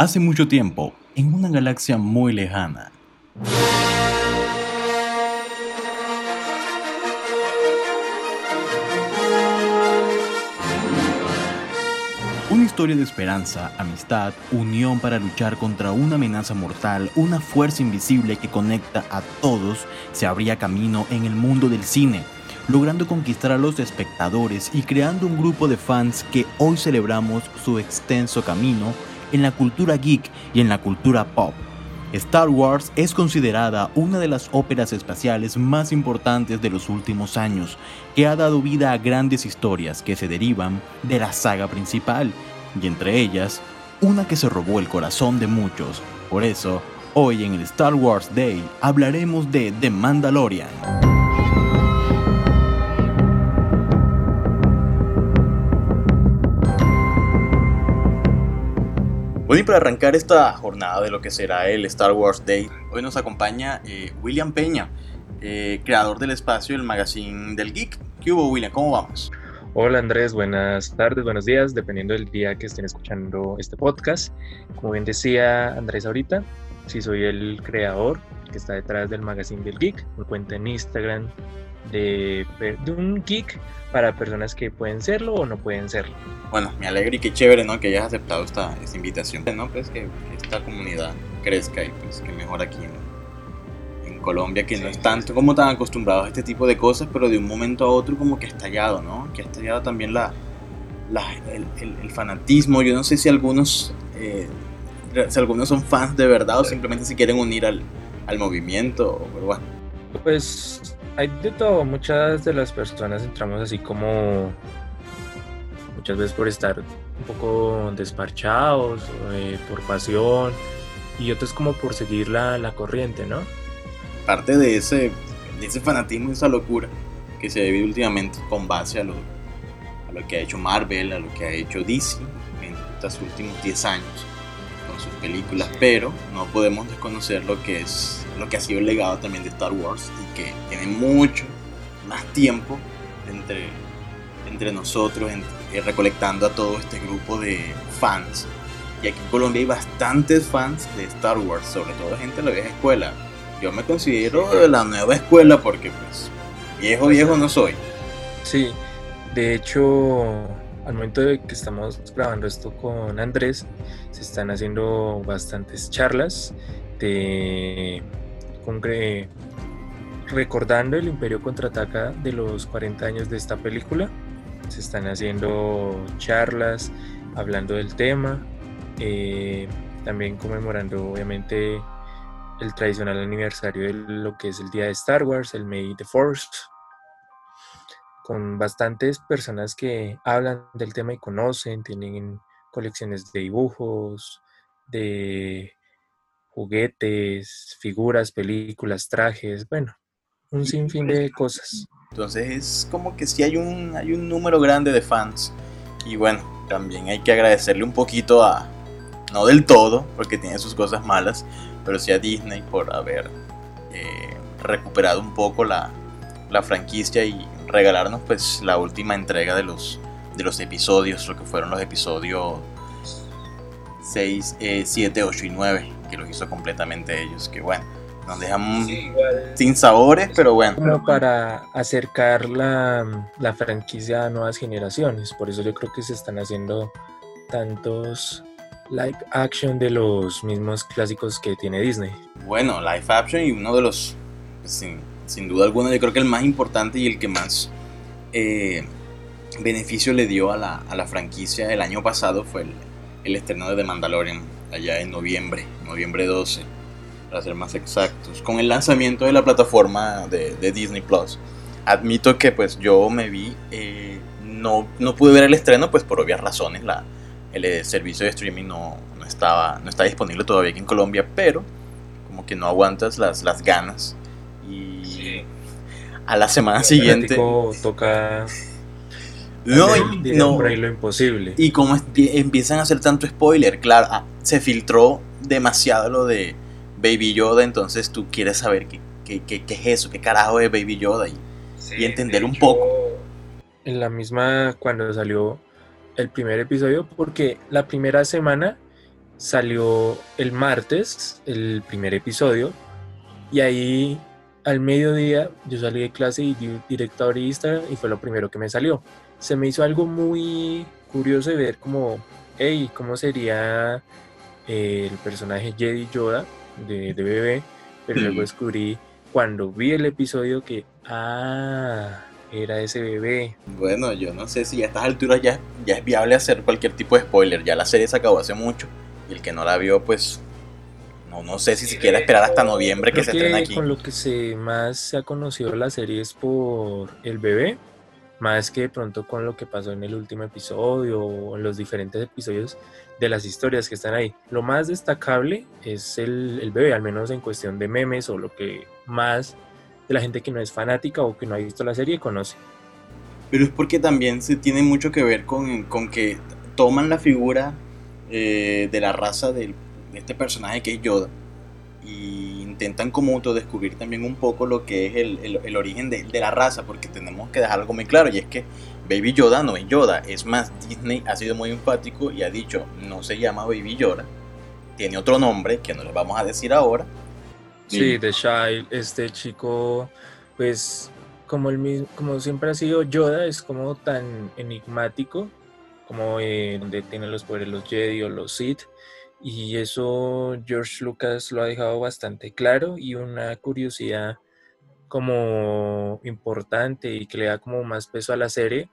Hace mucho tiempo, en una galaxia muy lejana. Una historia de esperanza, amistad, unión para luchar contra una amenaza mortal, una fuerza invisible que conecta a todos, se abría camino en el mundo del cine, logrando conquistar a los espectadores y creando un grupo de fans que hoy celebramos su extenso camino en la cultura geek y en la cultura pop. Star Wars es considerada una de las óperas espaciales más importantes de los últimos años, que ha dado vida a grandes historias que se derivan de la saga principal, y entre ellas, una que se robó el corazón de muchos. Por eso, hoy en el Star Wars Day hablaremos de The Mandalorian. Bueno, y para arrancar esta jornada de lo que será el Star Wars Day, hoy nos acompaña eh, William Peña, eh, creador del espacio del magazine del Geek. ¿Qué hubo, William? ¿Cómo vamos? Hola Andrés, buenas tardes, buenos días, dependiendo del día que estén escuchando este podcast. Como bien decía Andrés ahorita, sí soy el creador que está detrás del magazine del Geek, una cuenta en Instagram de, de un geek para personas que pueden serlo o no pueden serlo. Bueno, me alegra y qué chévere, ¿no? Que hayas aceptado esta, esta invitación, ¿no? Pues que, esta comunidad crezca y pues que mejor aquí en, en Colombia, que no es tanto como tan acostumbrados a este tipo de cosas, pero de un momento a otro como que ha estallado, ¿no? Que ha estallado también la, la el, el, fanatismo. Yo no sé si algunos, eh, si algunos son fans de verdad o simplemente se quieren unir al, al movimiento, pero bueno. Pues hay de todo. Muchas de las personas entramos así como muchas veces por estar un poco desparchados, eh, por pasión, y otros como por seguir la, la corriente, ¿no? Parte de ese, de ese fanatismo, esa locura que se vive últimamente con base a lo, a lo que ha hecho Marvel, a lo que ha hecho DC en estos últimos 10 años sus películas, pero no podemos desconocer lo que es lo que ha sido el legado también de Star Wars y que tiene mucho más tiempo entre, entre nosotros, eh, recolectando a todo este grupo de fans. Y aquí en Colombia hay bastantes fans de Star Wars, sobre todo gente de la vieja escuela. Yo me considero de la nueva escuela porque pues viejo viejo no soy. Sí, de hecho al momento de que estamos grabando esto con Andrés, se están haciendo bastantes charlas de recordando el Imperio contraataca de los 40 años de esta película. Se están haciendo charlas hablando del tema, eh, también conmemorando obviamente el tradicional aniversario de lo que es el día de Star Wars, el May the Force, con bastantes personas que hablan del tema y conocen, tienen colecciones de dibujos, de juguetes, figuras, películas, trajes, bueno, un sinfín de cosas. Entonces es como que sí hay un, hay un número grande de fans. Y bueno, también hay que agradecerle un poquito a, no del todo, porque tiene sus cosas malas, pero sí a Disney por haber eh, recuperado un poco la, la, franquicia y regalarnos pues la última entrega de los, de los episodios, lo que fueron los episodios 6, 7, 8 y 9 que los hizo completamente ellos, que bueno, nos dejan sin sabores, pero bueno. para acercar la, la franquicia a nuevas generaciones, por eso yo creo que se están haciendo tantos live action de los mismos clásicos que tiene Disney. Bueno, live action y uno de los, sin, sin duda alguna, yo creo que el más importante y el que más eh, beneficio le dio a la, a la franquicia el año pasado fue el, estreno de The Mandalorian allá en noviembre, noviembre 12, para ser más exactos, con el lanzamiento de la plataforma de, Disney Plus. Admito que pues yo me vi, eh, no, no pude ver el estreno pues por obvias razones, la, el eh, servicio de streaming no, no, estaba, no está disponible todavía aquí en Colombia, pero como que no aguantas las, las ganas a la semana siguiente... Toca no, y, no. lo imposible. Y como empiezan a hacer tanto spoiler, claro, ah, se filtró demasiado lo de Baby Yoda, entonces tú quieres saber qué, qué, qué, qué es eso, qué carajo es Baby Yoda y, y entender un poco. En la misma, cuando salió el primer episodio, porque la primera semana salió el martes el primer episodio y ahí al mediodía yo salí de clase y di directo a Instagram y fue lo primero que me salió. Se me hizo algo muy curioso de ver como, hey, ¿cómo sería eh, el personaje Jedi Yoda de, de bebé? Pero luego descubrí cuando vi el episodio que, ah, era ese bebé. Bueno, yo no sé si a estas alturas ya, ya es viable hacer cualquier tipo de spoiler. Ya la serie se acabó hace mucho. Y el que no la vio, pues no, no sé si siquiera esperar hasta noviembre que se estrene aquí. Con lo que se más se ha conocido la serie es por el bebé, más que de pronto con lo que pasó en el último episodio o en los diferentes episodios de las historias que están ahí. Lo más destacable es el, el bebé, al menos en cuestión de memes o lo que más de la gente que no es fanática o que no ha visto la serie conoce. Pero es porque también se tiene mucho que ver con, con que toman la figura eh, de la raza del, de este personaje que es Yoda y intentan como autodescubrir también un poco lo que es el, el, el origen de, de, la raza, porque tenemos que dejar algo muy claro, y es que Baby Yoda no es Yoda, es más, Disney ha sido muy enfático y ha dicho, no se llama Baby Yoda, tiene otro nombre que no les vamos a decir ahora, Sí, The Child, este chico, pues como, el, como siempre ha sido Yoda, es como tan enigmático, como eh, donde tiene los poderes los Jedi o los Sith, y eso George Lucas lo ha dejado bastante claro y una curiosidad como importante y que le da como más peso a la serie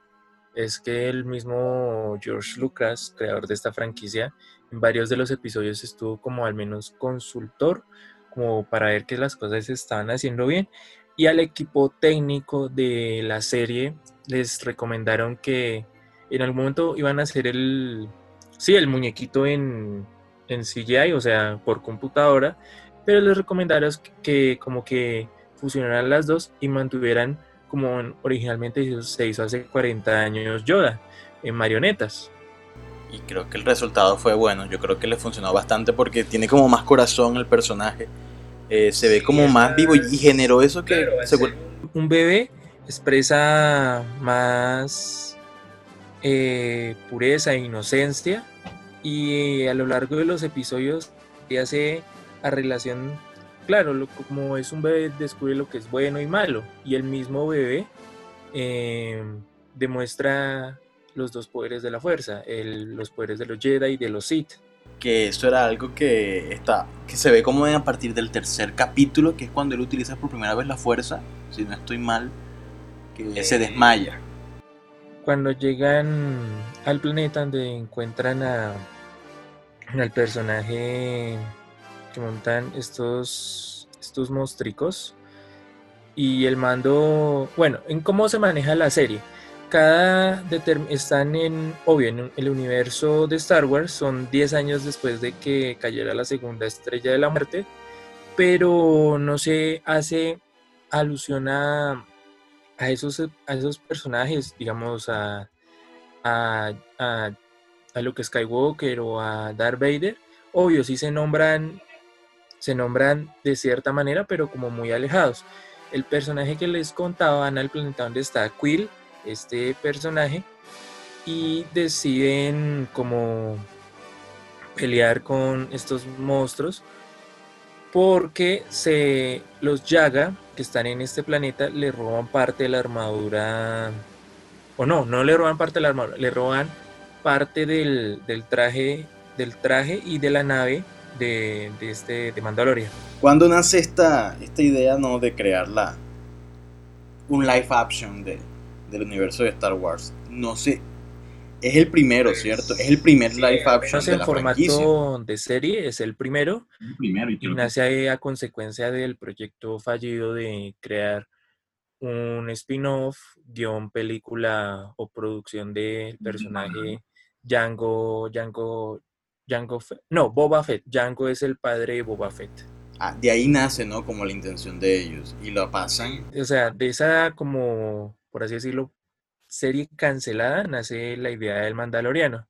es que el mismo George Lucas, creador de esta franquicia, en varios de los episodios estuvo como al menos consultor como para ver que las cosas se estaban haciendo bien. Y al equipo técnico de la serie les recomendaron que en algún momento iban a hacer el, sí, el muñequito en, en CGI, o sea, por computadora, pero les recomendaron que como que fusionaran las dos y mantuvieran como originalmente se hizo hace 40 años Yoda, en marionetas. Y creo que el resultado fue bueno, yo creo que le funcionó bastante porque tiene como más corazón el personaje eh, se ve como más vivo y generó eso que un bebé expresa más eh, pureza e inocencia y a lo largo de los episodios se hace a relación claro como es un bebé descubre lo que es bueno y malo y el mismo bebé eh, demuestra los dos poderes de la fuerza los poderes de los Jedi y de los Sith que esto era algo que está que se ve como a partir del tercer capítulo, que es cuando él utiliza por primera vez la fuerza, si no estoy mal, que se desmaya. Cuando llegan al planeta donde encuentran a al personaje que montan estos estos monstruos. Y el mando, bueno, en cómo se maneja la serie. Cada están en, obvio, en el universo de Star Wars, son 10 años después de que cayera la segunda estrella de la muerte, pero no se hace alusión a, esos, a esos personajes, digamos, a, a, a, a Luke Skywalker o a Darth Vader. Obvio, sí se nombran, se nombran de cierta manera, pero como muy alejados. El personaje que les contaba, van al planeta donde está Quill, este personaje y deciden como pelear con estos monstruos porque se los Yaga que están en este planeta le roban parte de la armadura o no, no le roban parte de la armadura, le roban parte del, del traje del traje y de la nave de, de este de Mandalorian. ¿Cuándo nace esta, esta idea no de crearla un live action de, del universo de Star Wars. No sé, es el primero, ¿cierto? Es el primer live action de la formato de serie, es el primero. El primero y, nace a, consecuencia del proyecto fallido de crear un spin-off, guion, película o producción del personaje Django, Django, Django, no, Boba Fett. Django es el padre de Boba Fett. Ah, de ahí nace, ¿no? Como la intención de ellos. Y lo pasan. O sea, de esa como por así decirlo, serie cancelada, nace la idea del Mandaloriano,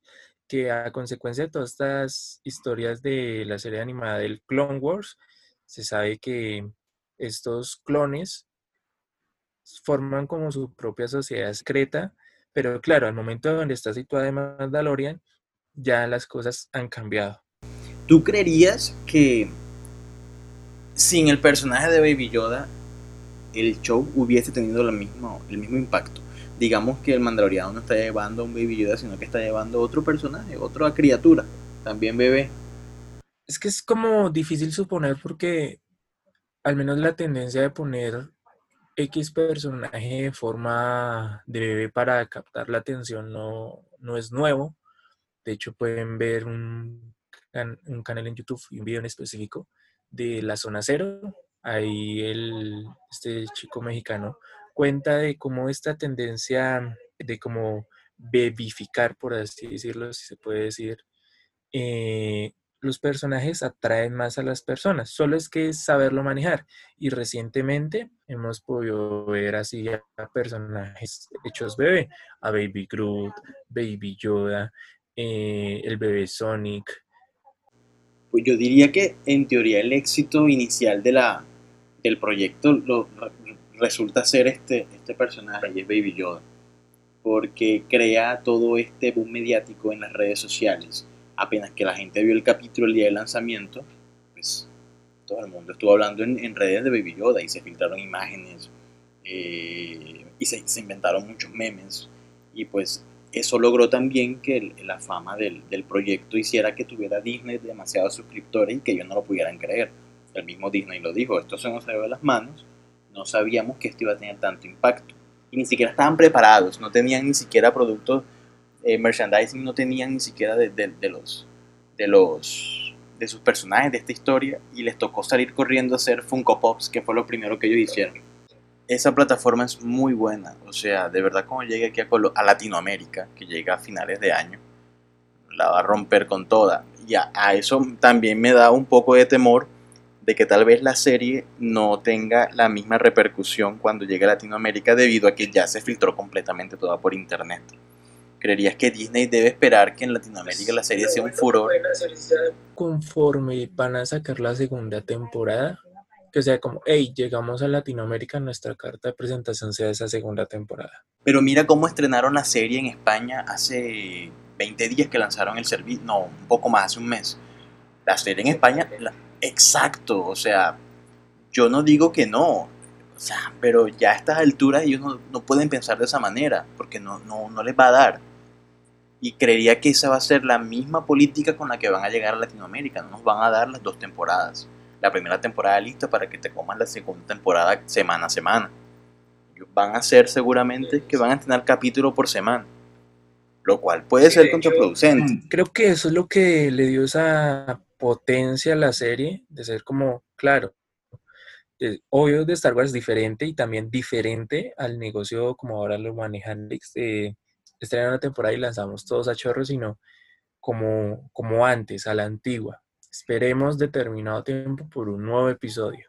que a consecuencia de todas estas historias de la serie animada del Clone Wars, se sabe que estos clones forman como su propia sociedad secreta, pero claro, al momento donde está situada en Mandalorian, ya las cosas han cambiado. ¿Tú creerías que sin el personaje de Baby Yoda el show hubiese tenido el mismo, el mismo impacto? Digamos que el Mandaloriano no está llevando a un Baby Yoda, sino que está llevando a otro personaje, otra criatura, también bebé. Es que es como difícil suponer porque al menos la tendencia de poner X personaje de forma de bebé para captar la atención no, no es nuevo. De hecho, pueden ver un, un canal en YouTube y un video en específico de la zona cero. Ahí el, este chico mexicano cuenta de cómo esta tendencia de como bebificar, por así decirlo, si se puede decir, eh, los personajes atraen más a las personas, solo es que es saberlo manejar. Y recientemente hemos podido ver así a personajes hechos bebé, a Baby Groot, Baby Yoda, eh, el bebé Sonic. Pues yo diría que en teoría el éxito inicial de la, del proyecto lo, resulta ser este, este personaje, es Baby Yoda, porque crea todo este boom mediático en las redes sociales apenas que la gente vio el capítulo el día del lanzamiento, pues todo el mundo estuvo hablando en, redes de Baby Yoda y se filtraron imágenes eh, y se, inventaron muchos memes y pues eso logró también que la fama del, proyecto hiciera que tuviera Disney demasiados suscriptores y que ellos no lo pudieran creer. El mismo Disney lo dijo, esto se nos salió de las manos, no sabíamos que esto iba a tener tanto impacto. Y ni siquiera estaban preparados, no tenían ni siquiera productos eh, merchandising no tenían ni siquiera de, los de los de sus personajes de esta historia y les tocó salir corriendo a hacer Funko Pops, que fue lo primero que ellos hicieron. Esa plataforma es muy buena, o sea, de verdad como llegue aquí a, a Latinoamérica, que llega a finales de año, la va a romper con toda. Y a, eso también me da un poco de temor de que tal vez la serie no tenga la misma repercusión cuando llegue a Latinoamérica debido a que ya se filtró completamente toda por internet. ¿Creerías que Disney debe esperar que en Latinoamérica la serie sea un furor? Conforme van a sacar la segunda temporada, que sea como, hey, llegamos a Latinoamérica, nuestra carta de presentación sea esa segunda temporada. Pero mira cómo estrenaron la serie en España hace 20 días que lanzaron el servicio, no, un poco más, hace un mes. La serie en España, exacto, o sea, yo no digo que no, o sea, pero ya a estas alturas ellos no, no, pueden pensar de esa manera, porque no, no, no les va a dar. Y creería que esa va a ser la misma política con la que van a llegar a Latinoamérica. No nos van a dar las dos temporadas. La primera temporada lista para que te comas la segunda temporada semana a semana. Van a ser seguramente que van a tener capítulo por semana. Lo cual puede ser contraproducente. Mm, creo que eso es lo que le dio esa potencia a la serie, de ser como, claro, obvio de Star Wars diferente y también diferente al negocio como ahora lo manejan de estrenar una temporada y lanzamos todos a chorro, sino como, como antes, a la antigua. Esperemos determinado tiempo por un nuevo episodio.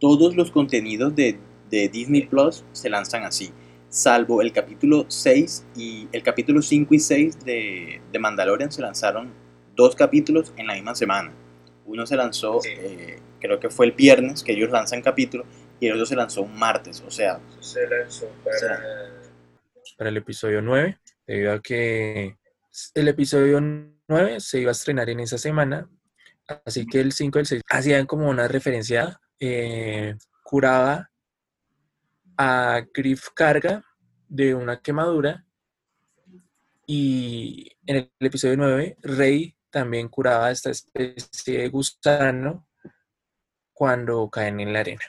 Todos los contenidos de, Disney Plus se lanzan así, salvo el capítulo 6 y el capítulo 5 y 6 de, de Mandalorian se lanzaron dos capítulos en la misma semana. Uno se lanzó, eh, creo que fue el viernes que ellos lanzan capítulo, y el otro se lanzó un martes, o sea... Se lanzó para para el episodio 9, debido a que el episodio 9 se iba a estrenar en esa semana, así que el 5 y el 6 hacían como una referencia, eh, curaba a Griff Carga de una quemadura y en el episodio 9 Rey también curaba a esta especie de gusano cuando caen en la arena.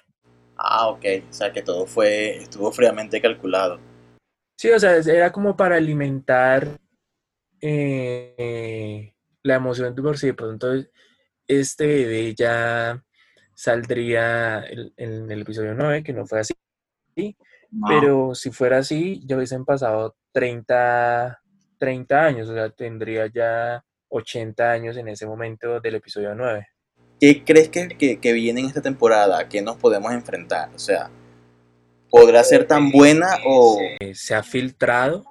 Ah, ok, o sea que todo fue, estuvo fríamente calculado. Sí, o sea, era como para alimentar eh, la emoción de por sí. De pronto, este bebé ya saldría en el episodio 9, que no fue así. Pero si fuera así, ya hubiesen pasado 30, 30 años, o sea, tendría ya 80 años en ese momento del episodio 9. ¿Qué crees que, que, que viene en esta temporada? ¿A qué nos podemos enfrentar? O sea, podrá ser tan buena o... Se ha filtrado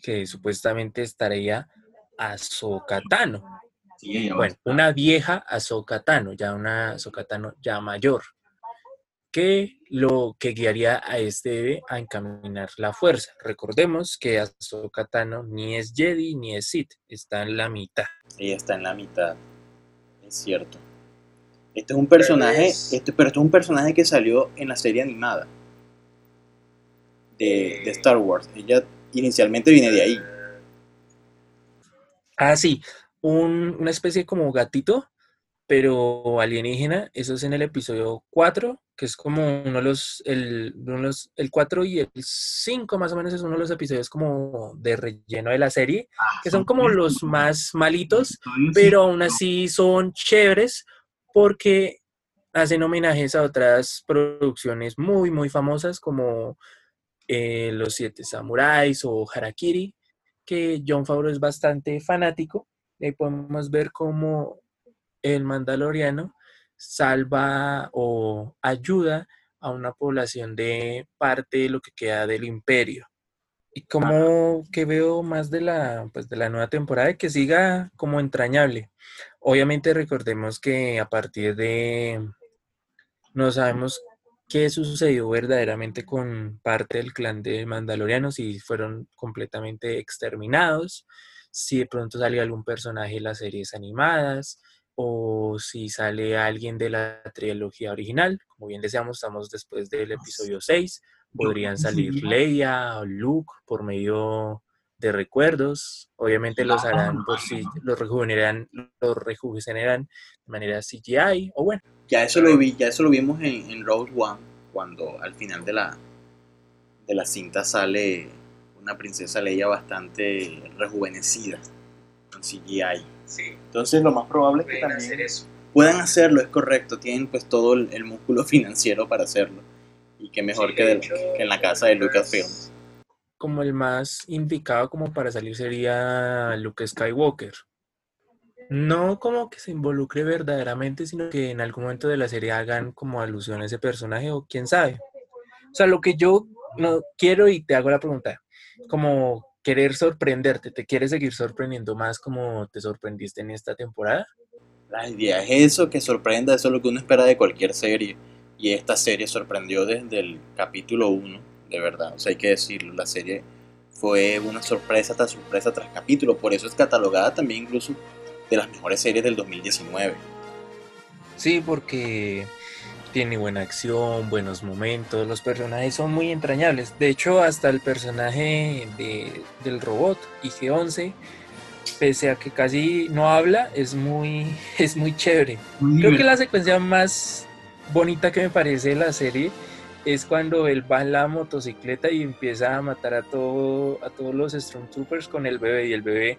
que supuestamente estaría Azokatano. bueno, una vieja Azokatano, ya una Azokatano ya mayor, que lo que guiaría a este bebé a encaminar la fuerza. Recordemos que Azokatano ni es Jedi ni es Sith, está en la mitad. Ella está en la mitad. Es cierto. Este es un personaje, este, pero este es un personaje que salió en la serie animada de, de Star Wars. Ella inicialmente viene de ahí. Ah, sí, un, una especie como gatito, pero alienígena. Eso es en el episodio 4, que es como uno de los, el, uno de los, el 4 y el 5 más o menos es uno de los episodios como de relleno de la serie, Ah, que son como los más malitos, pero aún así son chéveres porque hacen homenajes a otras producciones muy, muy famosas como eh, Los Siete Samuráis o Harakiri, que John Favreau es bastante fanático. Ahí podemos ver cómo el mandaloriano salva o ayuda a una población de parte de lo que queda del imperio. Y como que veo más de la, pues de la nueva temporada que siga como entrañable. Obviamente recordemos que a partir de no sabemos qué sucedió verdaderamente con parte del clan de Mandalorianos, si fueron completamente exterminados, si de pronto salió algún personaje de las series animadas, o si sale alguien de la trilogía original. Como bien decíamos, estamos después del episodio 6. Podrían salir Leia o Luke por medio de recuerdos. Obviamente los harán por si los rejuvenecerán, los rejuvenecerán de manera CGI o bueno. Ya eso lo vi, ya eso lo vimos en, en Road One, cuando al final de la de la cinta sale una princesa Leia bastante rejuvenecida con CGI. Sí, Entonces lo más probable es que también puedan hacerlo, es correcto, tienen pues todo el, el músculo financiero para hacerlo. Y qué mejor Sí, que, de de- hecho, que en la casa de Lucasfilms. Como el más indicado como para salir sería Luke Skywalker. No como que se involucre verdaderamente, sino que en algún momento de la serie hagan como alusión a ese personaje o quién sabe. O sea, lo que yo no quiero y te hago la pregunta, como querer sorprenderte, ¿te quieres seguir sorprendiendo más como te sorprendiste en esta temporada? La idea es eso, que sorprenda, eso es lo que uno espera de cualquier serie. Y esta serie sorprendió desde el capítulo 1, de verdad. O sea, hay que decirlo, la serie fue una sorpresa tras sorpresa tras capítulo. Por eso es catalogada también incluso de las mejores series del 2019. Sí, porque tiene buena acción, buenos momentos, los personajes son muy entrañables. De hecho, hasta el personaje de- del robot IG-11, pese a que casi no habla, es muy, es muy chévere. Creo que la secuencia más bonita que me parece de la serie es cuando él va en la motocicleta y empieza a matar a, todo, a todos los Stormtroopers con el bebé y el bebé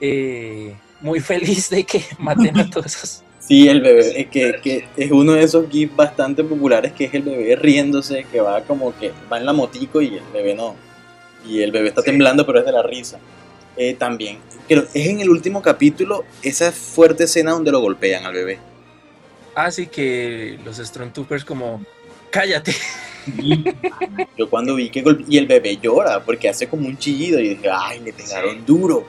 eh, muy feliz de que maten a todos esos Sí, el bebé, eh, que, que es uno de esos gifs bastante populares que es el bebé riéndose, que va como que va en la motico y el bebé no. Y el bebé está Sí. temblando, pero es de la risa. Eh, también, creo, es en el último capítulo esa fuerte escena donde lo golpean al bebé. Así que los Stormtroopers como, cállate. Yo cuando vi que golpe- y el bebé llora porque hace como un chillido y dije, ay, le pegaron Sí. duro.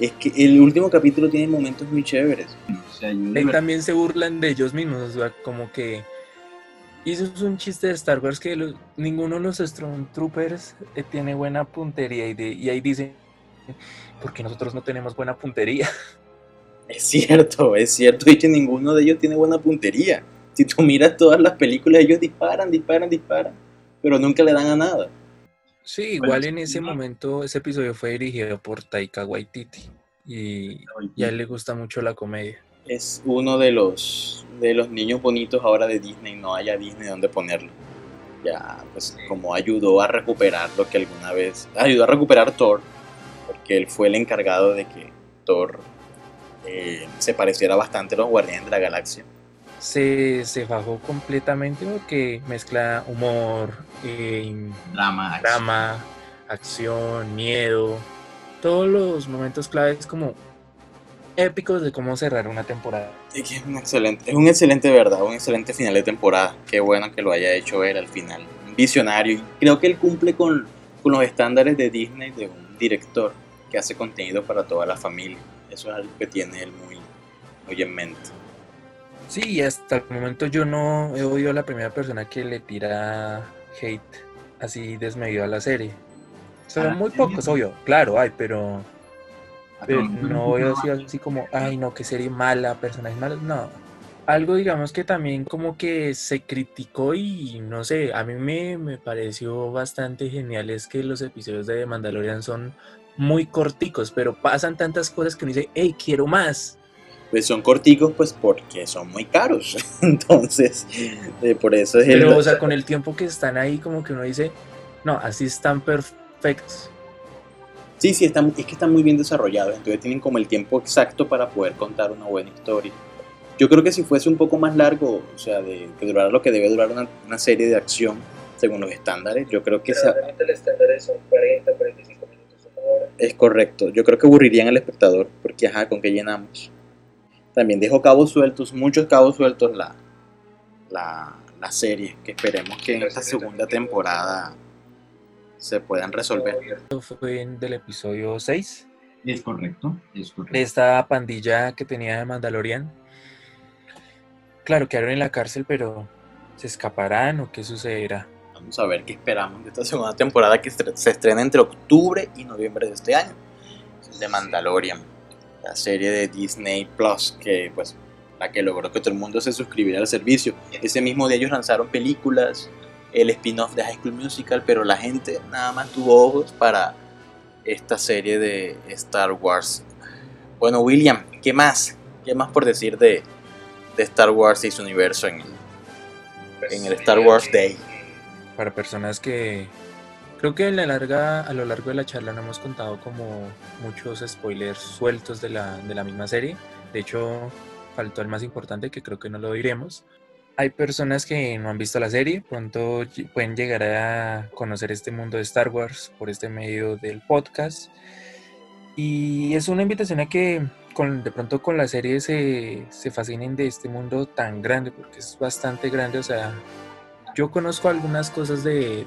Es que el último capítulo tiene momentos muy chéveres. O sea, yo también se burlan de ellos mismos, o sea, como que... Y eso es un chiste de Star Wars que los- ninguno de los Stormtroopers eh, tiene buena puntería y, de, y ahí dicen, porque nosotros no tenemos buena puntería. Es cierto, es cierto, y que ninguno de ellos tiene buena puntería. Si tú miras todas las películas, ellos disparan, disparan, disparan, pero nunca le dan a nada. Sí, igual en ese momento ese episodio fue dirigido por Taika Waititi y, y a él le gusta mucho la comedia. Es uno de los, de los niños bonitos ahora de Disney, no haya Disney donde ponerlo. Ya, pues como ayudó a recuperar lo que alguna vez, ayudó a recuperar Thor, porque él fue el encargado de que Thor eh, se pareciera bastante a los Guardianes de la Galaxia. Se, se fajó completamente porque mezcla humor, eh, Drama, drama, acción, miedo, todos los momentos claves como épicos de cómo cerrar una temporada. Es que es un excelente, es un excelente verdad, un excelente final de temporada. Qué bueno que lo haya hecho él al final. Un visionario. Creo que él cumple con, con los estándares de Disney de un director que hace contenido para toda la familia. Eso es algo que tiene él muy, muy en mente. Sí, hasta el momento yo no he oído a la primera persona que le tira hate así desmedido a la serie. Son ¿A la muy pocos, obvio, claro, hay, pero Pero no veo así, así como, ay no, qué serie mala, personajes malos, no. Algo digamos que también como que se criticó y no sé, a mí me, me pareció bastante genial es que los episodios de Mandalorian son muy corticos, pero pasan tantas cosas que uno dice, hey, quiero más. Pues son corticos pues porque son muy caros, entonces eh, por eso es Pero o sea, con el tiempo que están ahí como que uno dice, no, así están perfectos. Sí, sí, están, es que están muy bien desarrollados, entonces tienen como el tiempo exacto para poder contar una buena historia. Yo creo que si fuese un poco más largo, o sea, de que durara lo que debe durar una, serie de acción según los estándares, yo creo que... Pero el estándar son 40, 45 minutos, una hora. Es correcto, yo creo que aburrirían al espectador, porque ajá, ¿con qué llenamos? También dejó cabos sueltos, muchos cabos sueltos la, la, la serie, que esperemos que en esta segunda temporada se puedan resolver. Esto fue del episodio 6. Es correcto, es correcto. De esta pandilla que tenía de Mandalorian. Claro, quedaron en la cárcel, pero ¿se escaparán o qué sucederá? Vamos a ver qué esperamos de esta segunda temporada que se estrena entre octubre y noviembre de este año. de Mandalorian, la serie de Disney Plus, que pues la que logró que todo el mundo se suscribiera al servicio. Ese mismo día ellos lanzaron películas, el spin-off de High School Musical, pero la gente nada más tuvo ojos para esta serie de Star Wars. Bueno, William, ¿qué más? ¿Qué más por decir de, de Star Wars y su universo en, en el Star Wars Day? Para personas que creo que a, la larga, a lo largo de la charla no hemos contado como muchos spoilers sueltos de la, de la misma serie. De hecho, faltó el más importante que creo que no lo diremos hay personas que no han visto la serie, pronto pueden llegar a conocer este mundo de Star Wars por este medio del podcast. Y es una invitación a que con, de pronto con la serie se, se fascinen de este mundo tan grande, porque es bastante grande. O sea, yo conozco algunas cosas de,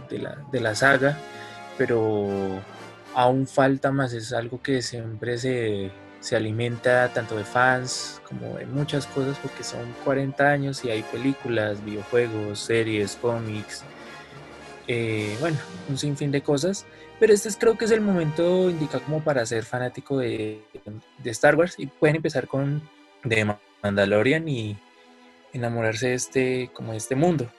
la, saga, pero aún falta más. Es algo que siempre se, se alimenta tanto de fans como de muchas cosas porque son 40 años y hay películas, videojuegos, series, cómics, eh, bueno, un sinfín de cosas. Pero este es, creo que es el momento indicado como para ser fanático de, de Star Wars y pueden empezar con The Mandalorian y enamorarse de este, como de este mundo.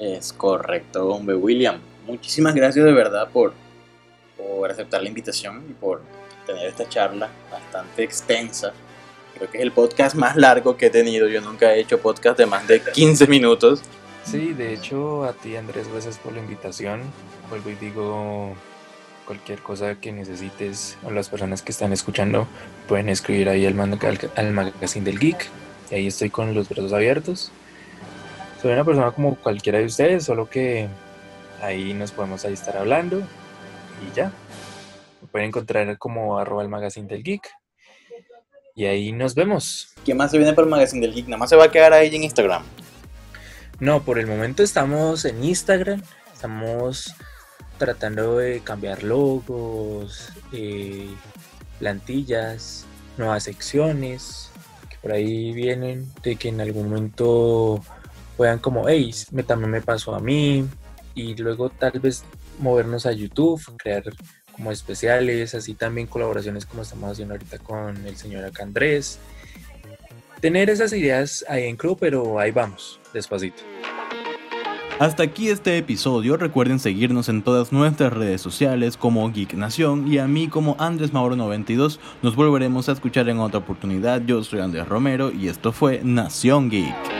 Es correcto, hombre William. Muchísimas gracias de verdad por, por aceptar la invitación y por tener esta charla bastante extensa. Creo que es el podcast más largo que he tenido. Yo nunca he hecho podcast de más de 15 minutos. Sí, de hecho, a ti Andrés, gracias por la invitación. Vuelvo y digo, cualquier cosa que necesites o las personas que están escuchando pueden escribir ahí al, al, magazine del geek. Y ahí estoy con los brazos abiertos. Soy una persona como cualquiera de ustedes, solo que ahí nos podemos ahí estar hablando y ya pueden encontrar como arroba el magazine del geek. Y ahí nos vemos. ¿Qué más se viene para el magazine del geek? ¿Nada más se va a quedar ahí en Instagram? No, por el momento estamos en Instagram. Estamos tratando de cambiar logos, eh, plantillas, nuevas secciones que por ahí vienen de que en algún momento puedan como, hey, me, también me pasó a mí y luego tal vez movernos a YouTube, crear como especiales, así también colaboraciones como estamos haciendo ahorita con el señor acá Andrés. Tener esas ideas ahí en club, pero ahí vamos, despacito. Hasta aquí este episodio, recuerden seguirnos en todas nuestras redes sociales como Geek Nación y a mí como Andrés Mauro 92. Nos volveremos a escuchar en otra oportunidad. Yo soy Andrés Romero y esto fue Nación Geek.